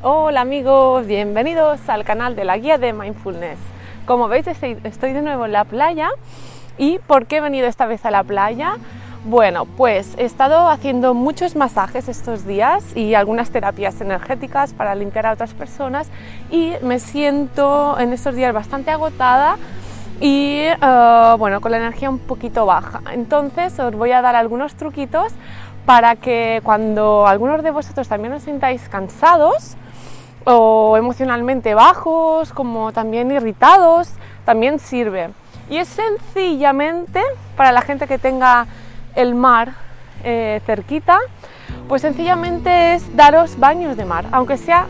Hola amigos, bienvenidos al canal de la guía de Mindfulness. Como veis estoy, de nuevo en la playa y ¿por qué he venido esta vez a la playa? Bueno, pues he estado haciendo muchos masajes estos días y algunas terapias energéticas para limpiar a otras personas y me siento en estos días bastante agotada y eh, bueno, con la energía un poquito baja. Entonces os voy a dar algunos truquitos para que cuando algunos de vosotros también os sintáis cansados, o emocionalmente bajos, como también irritados, también sirve. Y es sencillamente para la gente que tenga el mar eh, cerquita, pues sencillamente es daros baños de mar, aunque sea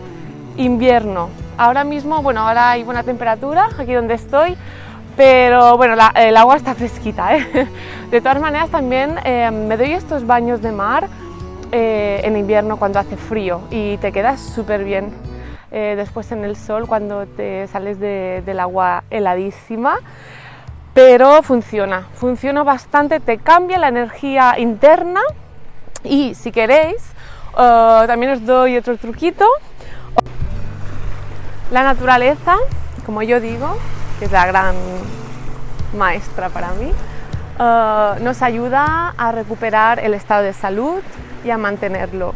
invierno. Ahora mismo, bueno, ahora hay buena temperatura aquí donde estoy, pero bueno, el agua está fresquita. ¿eh? De todas maneras, también eh, me doy estos baños de mar en invierno cuando hace frío y te quedas súper bien eh, después en el sol cuando te sales de, del agua heladísima. Pero funciona, funciona bastante, te cambia la energía interna y si queréis, uh, también os doy otro truquito. La naturaleza, como yo digo, que es la gran maestra para mí, uh, nos ayuda a recuperar el estado de salud y a mantenerlo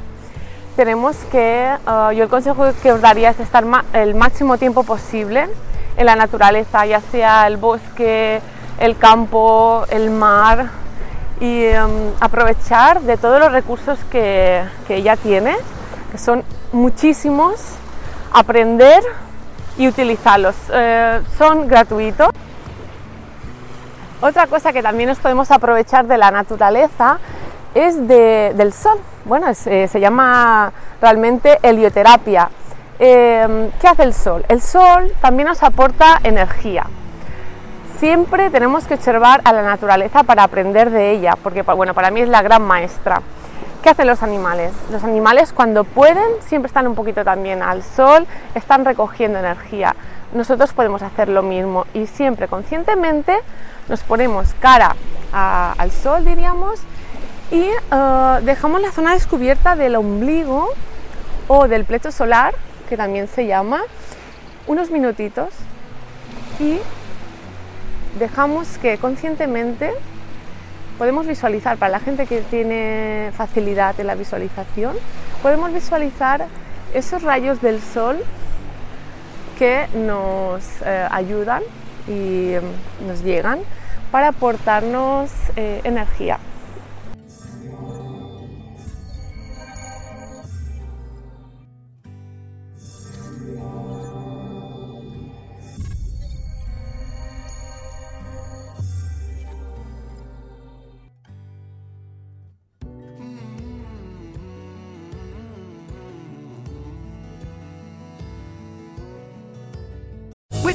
tenemos que, uh, yo el consejo que os daría es estar el máximo tiempo posible en la naturaleza, ya sea el bosque, el campo, el mar, y um, aprovechar de todos los recursos que, que ella tiene, que son muchísimos, aprender y utilizarlos. Eh, son gratuitos. Otra cosa que también nos podemos aprovechar de la naturaleza es de, del sol. Bueno, eh, se llama realmente helioterapia. Eh, ¿Qué hace el sol? El sol también nos aporta energía. Siempre tenemos que observar a la naturaleza para aprender de ella, porque bueno, para mí es la gran maestra. ¿Qué hacen los animales? Los animales cuando pueden siempre están un poquito también al sol, están recogiendo energía. Nosotros podemos hacer lo mismo y siempre conscientemente nos ponemos cara al sol, diríamos, y uh, dejamos la zona descubierta del ombligo o del pleto solar, que también se llama, unos minutitos y dejamos que conscientemente podemos visualizar, para la gente que tiene facilidad en la visualización, podemos visualizar esos rayos del sol que nos eh, ayudan y um, nos llegan para aportarnos eh, energía.